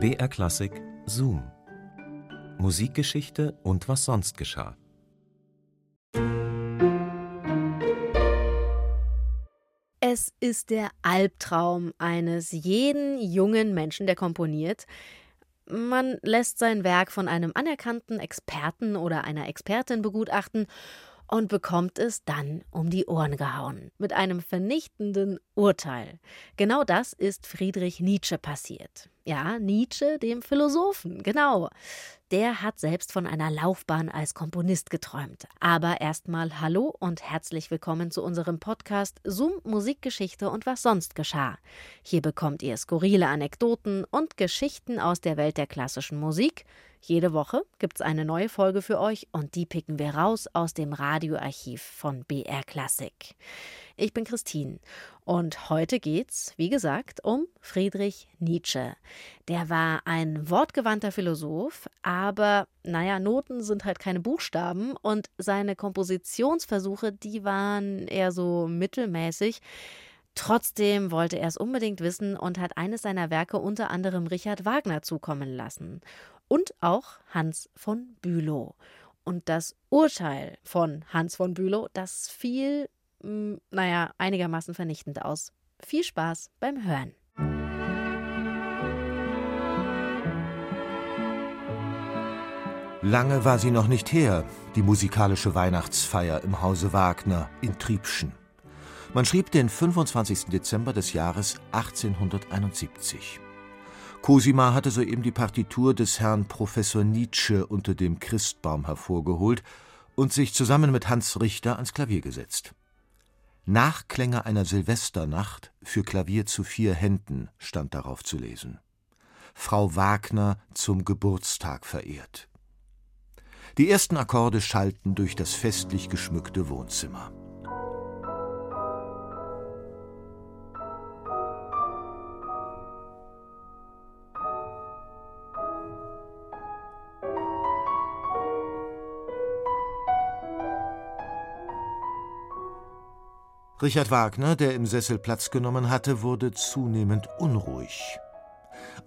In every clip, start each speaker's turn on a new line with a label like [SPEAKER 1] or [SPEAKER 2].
[SPEAKER 1] BR Klassik Zoom. Musikgeschichte und was sonst geschah.
[SPEAKER 2] Es ist der Albtraum eines jeden jungen Menschen, der komponiert. Man lässt sein Werk von einem anerkannten Experten oder einer Expertin begutachten und bekommt es dann um die Ohren gehauen mit einem vernichtenden Urteil. Genau das ist Friedrich Nietzsche passiert. Ja, Nietzsche, dem Philosophen, genau. Der hat selbst von einer Laufbahn als Komponist geträumt. Aber erstmal Hallo und herzlich willkommen zu unserem Podcast Zoom Musikgeschichte und was sonst geschah. Hier bekommt ihr skurrile Anekdoten und Geschichten aus der Welt der klassischen Musik. Jede Woche gibt es eine neue Folge für euch und die picken wir raus aus dem Radioarchiv von BR Classic. Ich bin Christine und heute geht's, wie gesagt, um Friedrich Nietzsche. Der war ein wortgewandter Philosoph, aber naja, Noten sind halt keine Buchstaben und seine Kompositionsversuche, die waren eher so mittelmäßig. Trotzdem wollte er es unbedingt wissen und hat eines seiner Werke unter anderem Richard Wagner zukommen lassen. Und auch Hans von Bülow. Und das Urteil von Hans von Bülow, das fiel naja, einigermaßen vernichtend aus. Viel Spaß beim Hören.
[SPEAKER 3] Lange war sie noch nicht her, die musikalische Weihnachtsfeier im Hause Wagner in Triebschen. Man schrieb den 25. Dezember des Jahres 1871. Cosima hatte soeben die Partitur des Herrn Professor Nietzsche unter dem Christbaum hervorgeholt und sich zusammen mit Hans Richter ans Klavier gesetzt. Nachklänge einer Silvesternacht für Klavier zu vier Händen stand darauf zu lesen. Frau Wagner zum Geburtstag verehrt. Die ersten Akkorde schallten durch das festlich geschmückte Wohnzimmer. Richard Wagner, der im Sessel Platz genommen hatte, wurde zunehmend unruhig.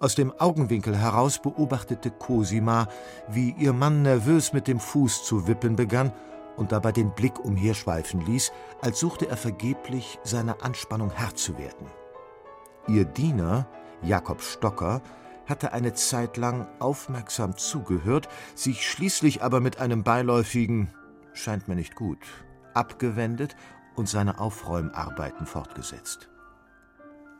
[SPEAKER 3] Aus dem Augenwinkel heraus beobachtete Cosima, wie ihr Mann nervös mit dem Fuß zu wippen begann und dabei den Blick umherschweifen ließ, als suchte er vergeblich, seiner Anspannung Herr zu werden. Ihr Diener, Jakob Stocker, hatte eine Zeit lang aufmerksam zugehört, sich schließlich aber mit einem beiläufigen scheint mir nicht gut abgewendet und seine Aufräumarbeiten fortgesetzt.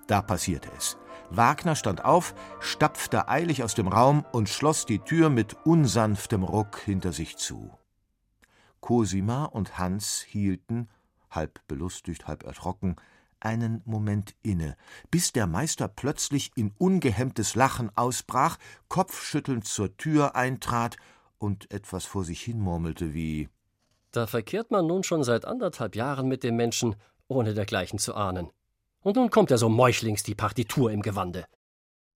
[SPEAKER 3] Da passierte es. Wagner stand auf, stapfte eilig aus dem Raum und schloss die Tür mit unsanftem Ruck hinter sich zu. Cosima und Hans hielten, halb belustigt, halb erschrocken, einen Moment inne, bis der Meister plötzlich in ungehemmtes Lachen ausbrach, kopfschüttelnd zur Tür eintrat und etwas vor sich hin murmelte wie
[SPEAKER 4] da verkehrt man nun schon seit anderthalb Jahren mit dem Menschen, ohne dergleichen zu ahnen. Und nun kommt er so meuchlings die Partitur im Gewande.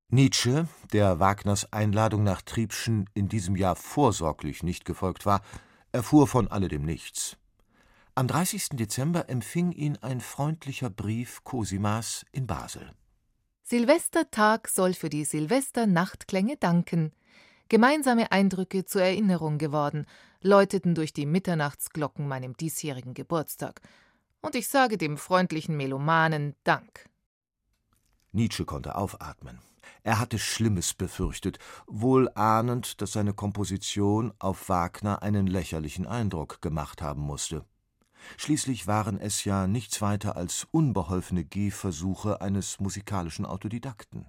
[SPEAKER 3] Nietzsche, der Wagners Einladung nach Triebschen in diesem Jahr vorsorglich nicht gefolgt war, erfuhr von alledem nichts. Am 30. Dezember empfing ihn ein freundlicher Brief Cosimas in Basel.
[SPEAKER 5] Silvestertag soll für die Silvesternachtlänge danken. Gemeinsame Eindrücke zur Erinnerung geworden, läuteten durch die Mitternachtsglocken meinem diesjährigen Geburtstag. Und ich sage dem freundlichen Melomanen Dank.
[SPEAKER 3] Nietzsche konnte aufatmen. Er hatte Schlimmes befürchtet, wohl ahnend, dass seine Komposition auf Wagner einen lächerlichen Eindruck gemacht haben musste. Schließlich waren es ja nichts weiter als unbeholfene Gehversuche eines musikalischen Autodidakten.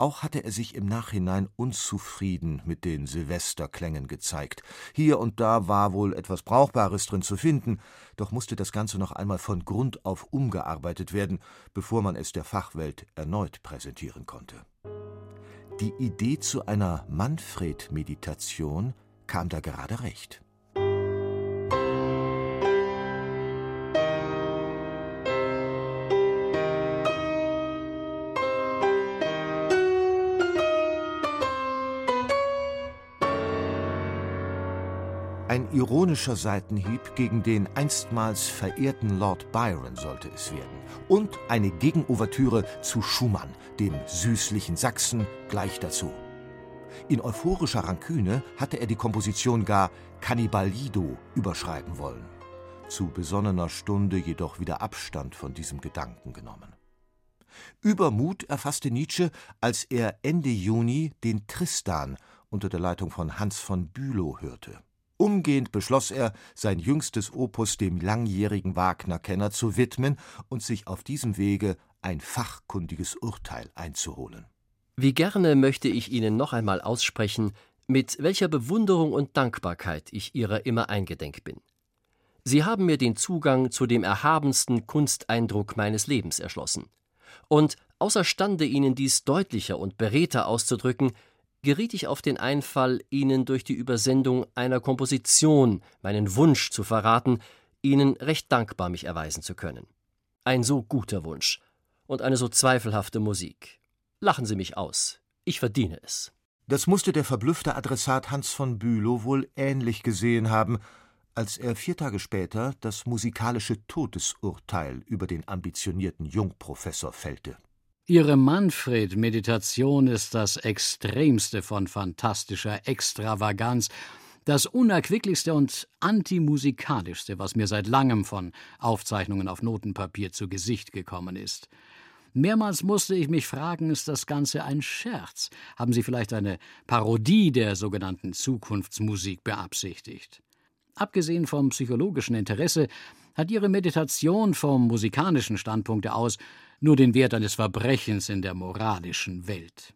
[SPEAKER 3] Auch hatte er sich im Nachhinein unzufrieden mit den Silvesterklängen gezeigt. Hier und da war wohl etwas Brauchbares drin zu finden, doch musste das Ganze noch einmal von Grund auf umgearbeitet werden, bevor man es der Fachwelt erneut präsentieren konnte. Die Idee zu einer Manfred-Meditation kam da gerade recht. Ein ironischer Seitenhieb gegen den einstmals verehrten Lord Byron sollte es werden. Und eine Gegenouvertüre zu Schumann, dem süßlichen Sachsen, gleich dazu. In euphorischer Ranküne hatte er die Komposition gar Cannibalido überschreiben wollen. Zu besonnener Stunde jedoch wieder Abstand von diesem Gedanken genommen. Übermut erfasste Nietzsche, als er Ende Juni den Tristan unter der Leitung von Hans von Bülow hörte. Umgehend beschloss er, sein jüngstes Opus dem langjährigen Wagner-Kenner zu widmen und sich auf diesem Wege ein fachkundiges Urteil einzuholen.
[SPEAKER 4] Wie gerne möchte ich Ihnen noch einmal aussprechen, mit welcher Bewunderung und Dankbarkeit ich Ihrer immer eingedenk bin. Sie haben mir den Zugang zu dem erhabensten Kunsteindruck meines Lebens erschlossen. Und außerstande Ihnen dies deutlicher und beredter auszudrücken, geriet ich auf den Einfall, Ihnen durch die Übersendung einer Komposition meinen Wunsch zu verraten, Ihnen recht dankbar mich erweisen zu können. Ein so guter Wunsch und eine so zweifelhafte Musik. Lachen Sie mich aus, ich verdiene es.
[SPEAKER 3] Das musste der verblüffte Adressat Hans von Bülow wohl ähnlich gesehen haben, als er vier Tage später das musikalische Todesurteil über den ambitionierten Jungprofessor fällte.
[SPEAKER 6] Ihre Manfred-Meditation ist das Extremste von fantastischer Extravaganz, das unerquicklichste und antimusikalischste, was mir seit langem von Aufzeichnungen auf Notenpapier zu Gesicht gekommen ist. Mehrmals musste ich mich fragen, ist das Ganze ein Scherz? Haben Sie vielleicht eine Parodie der sogenannten Zukunftsmusik beabsichtigt? Abgesehen vom psychologischen Interesse hat Ihre Meditation vom musikalischen Standpunkte aus nur den Wert eines Verbrechens in der moralischen Welt.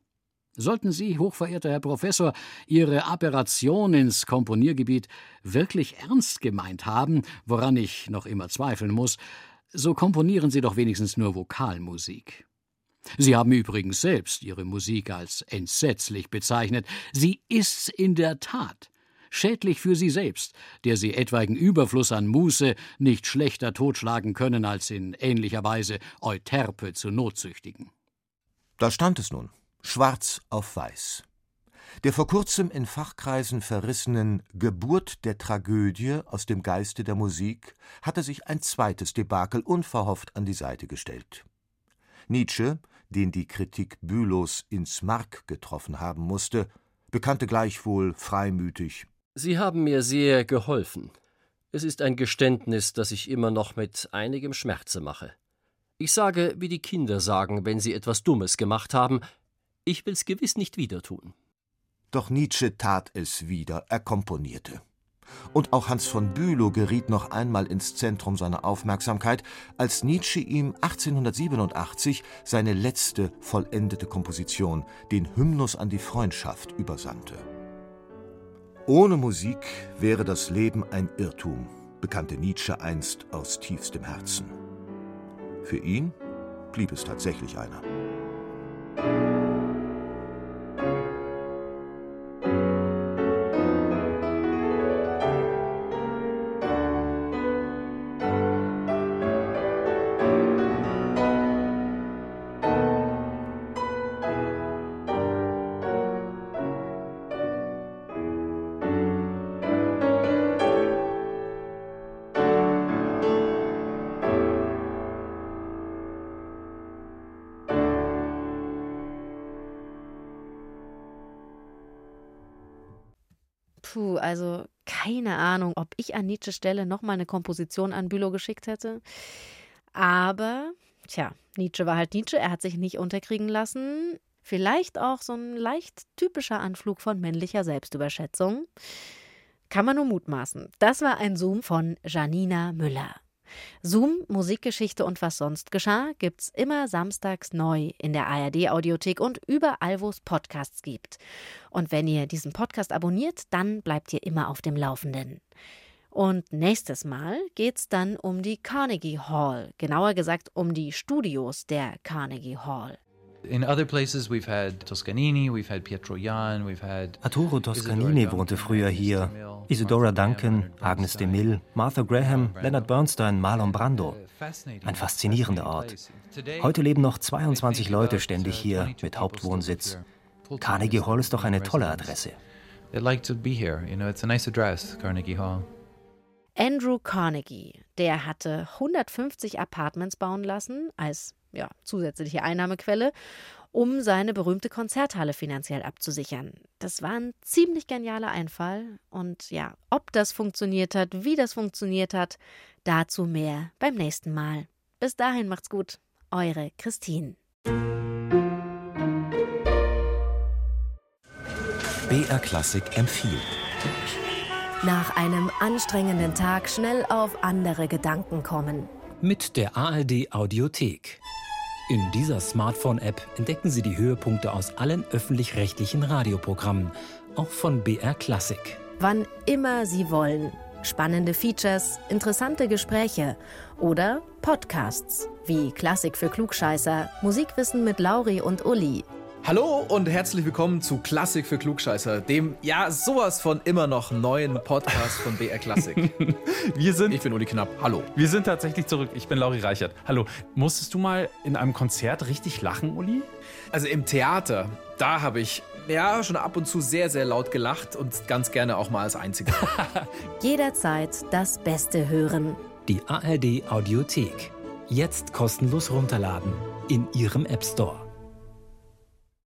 [SPEAKER 6] Sollten Sie, hochverehrter Herr Professor, Ihre Aberration ins Komponiergebiet wirklich ernst gemeint haben, woran ich noch immer zweifeln muss, so komponieren Sie doch wenigstens nur Vokalmusik. Sie haben übrigens selbst Ihre Musik als entsetzlich bezeichnet. Sie ist's in der Tat schädlich für sie selbst, der sie etwaigen Überfluss an Muße nicht schlechter totschlagen können, als in ähnlicher Weise Euterpe zu Notzüchtigen.
[SPEAKER 3] Da stand es nun, schwarz auf weiß. Der vor kurzem in Fachkreisen verrissenen Geburt der Tragödie aus dem Geiste der Musik hatte sich ein zweites Debakel unverhofft an die Seite gestellt. Nietzsche, den die Kritik Bülows ins Mark getroffen haben musste, bekannte gleichwohl freimütig
[SPEAKER 4] Sie haben mir sehr geholfen. Es ist ein Geständnis, das ich immer noch mit einigem Schmerze mache. Ich sage, wie die Kinder sagen, wenn sie etwas Dummes gemacht haben, ich will's gewiss nicht wieder tun.
[SPEAKER 3] Doch Nietzsche tat es wieder, er komponierte. Und auch Hans von Bülow geriet noch einmal ins Zentrum seiner Aufmerksamkeit, als Nietzsche ihm 1887 seine letzte vollendete Komposition, den Hymnus an die Freundschaft, übersandte. Ohne Musik wäre das Leben ein Irrtum, bekannte Nietzsche einst aus tiefstem Herzen. Für ihn blieb es tatsächlich einer.
[SPEAKER 2] Puh, also keine Ahnung, ob ich an Nietzsche Stelle nochmal eine Komposition an Bülow geschickt hätte. Aber, tja, Nietzsche war halt Nietzsche, er hat sich nicht unterkriegen lassen. Vielleicht auch so ein leicht typischer Anflug von männlicher Selbstüberschätzung. Kann man nur mutmaßen. Das war ein Zoom von Janina Müller. Zoom, Musikgeschichte und was sonst geschah, gibt's immer samstags neu in der ARD-Audiothek und überall, wo es Podcasts gibt. Und wenn ihr diesen Podcast abonniert, dann bleibt ihr immer auf dem Laufenden. Und nächstes Mal geht's dann um die Carnegie Hall, genauer gesagt um die Studios der Carnegie Hall.
[SPEAKER 7] Arturo Toscanini wohnte früher hier. Isadora Duncan, Agnes de Mille, Martha Graham, Leonard Bernstein, Marlon Brando. Ein faszinierender Ort. Heute leben noch 22 Leute ständig hier mit Hauptwohnsitz. Carnegie Hall ist doch eine tolle Adresse.
[SPEAKER 8] they like to be here. You know, it's a nice address, Carnegie Hall.
[SPEAKER 2] Andrew Carnegie, der hatte 150 Apartments bauen lassen als ja, zusätzliche Einnahmequelle, um seine berühmte Konzerthalle finanziell abzusichern. Das war ein ziemlich genialer Einfall und ja, ob das funktioniert hat, wie das funktioniert hat, dazu mehr beim nächsten Mal. Bis dahin macht's gut. Eure Christine.
[SPEAKER 1] BR Klassik empfiehlt.
[SPEAKER 9] Nach einem anstrengenden Tag schnell auf andere Gedanken kommen.
[SPEAKER 10] Mit der ARD Audiothek. In dieser Smartphone-App entdecken Sie die Höhepunkte aus allen öffentlich-rechtlichen Radioprogrammen, auch von BR Klassik.
[SPEAKER 9] Wann immer Sie wollen. Spannende Features, interessante Gespräche oder Podcasts wie Klassik für Klugscheißer, Musikwissen mit Lauri und Uli
[SPEAKER 11] Hallo und herzlich willkommen zu Klassik für Klugscheißer, dem ja sowas von immer noch neuen Podcast von BR Klassik.
[SPEAKER 12] wir sind.
[SPEAKER 11] Ich bin Uli Knapp. Hallo.
[SPEAKER 12] Wir sind tatsächlich zurück. Ich bin Lauri Reichert. Hallo. Musstest du mal in einem Konzert richtig lachen, Uli?
[SPEAKER 11] Also im Theater, da habe ich ja schon ab und zu sehr, sehr laut gelacht und ganz gerne auch mal als Einziger.
[SPEAKER 9] Jederzeit das Beste hören.
[SPEAKER 10] Die ARD Audiothek. Jetzt kostenlos runterladen in Ihrem App Store.